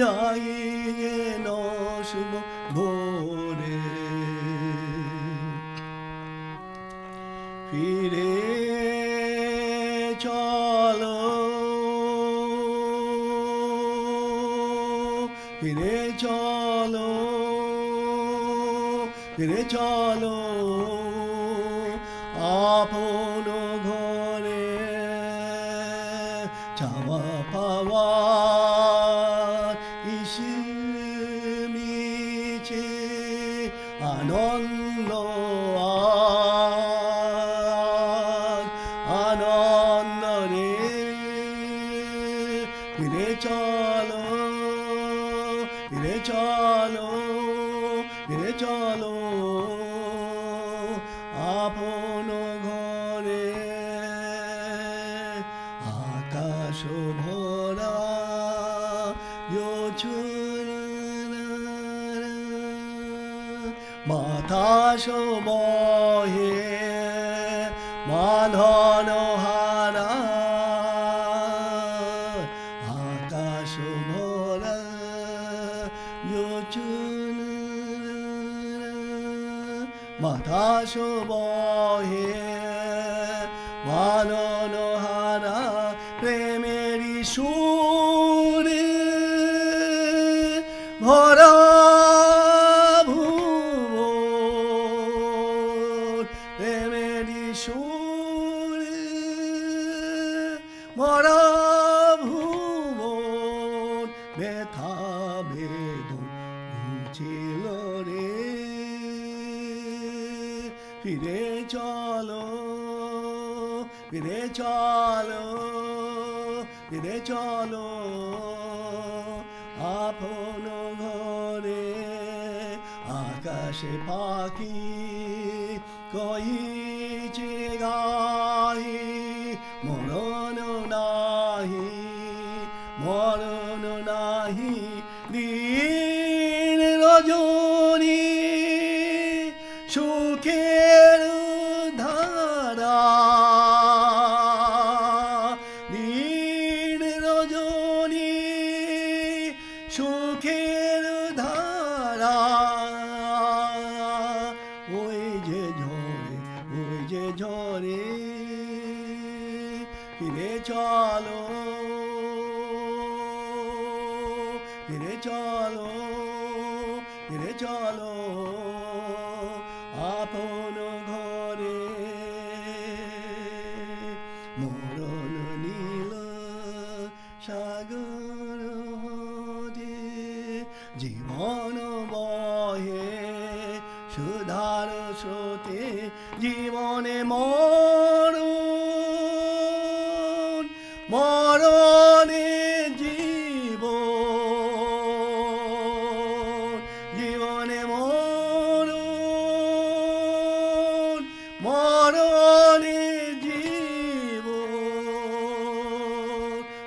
ত্রাণ জাগিয়ে নশুভ ভোরে ফিরে চলো ফিরে চলো ফিরে চলো আপন আনন্দ আনন্দ রে ফিরে চলো ফিরে চলো ফিরে চলো। আপন ঘরে আকাশ ভরা বাতাস বহে মাধন হারা আকাশ ভরা বাতাস বহে মানন হারা প্রেমেরই সুরে ভরা ফিরে চলো ফিরে চলো ফিরে চলো। আপন ঘরে আকাশে পাখি কইছে গাই, মরণ নাহি মরণ নাহি, দিন রজনী সুখের ধারা। দিন রজনী সুখের ধারা। ওই যে ঝরে ওই যে ঝরে ফিরে চলো ফিরে চলো ফিরে চলো। জীবন বহে সুধার স্রোতে জীবনে মরণ মরণে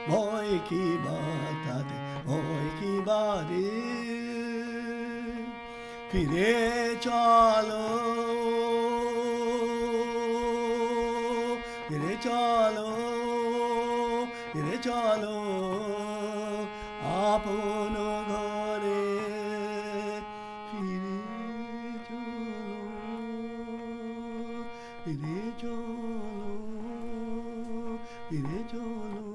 ভয় কি বাতাতে ওই কি বাড়ি ফিরে চলো ফিরে চলো ফিরে চলো আপন ঘরে ফিরে চলো ফিরে চলো ফিরে চলো।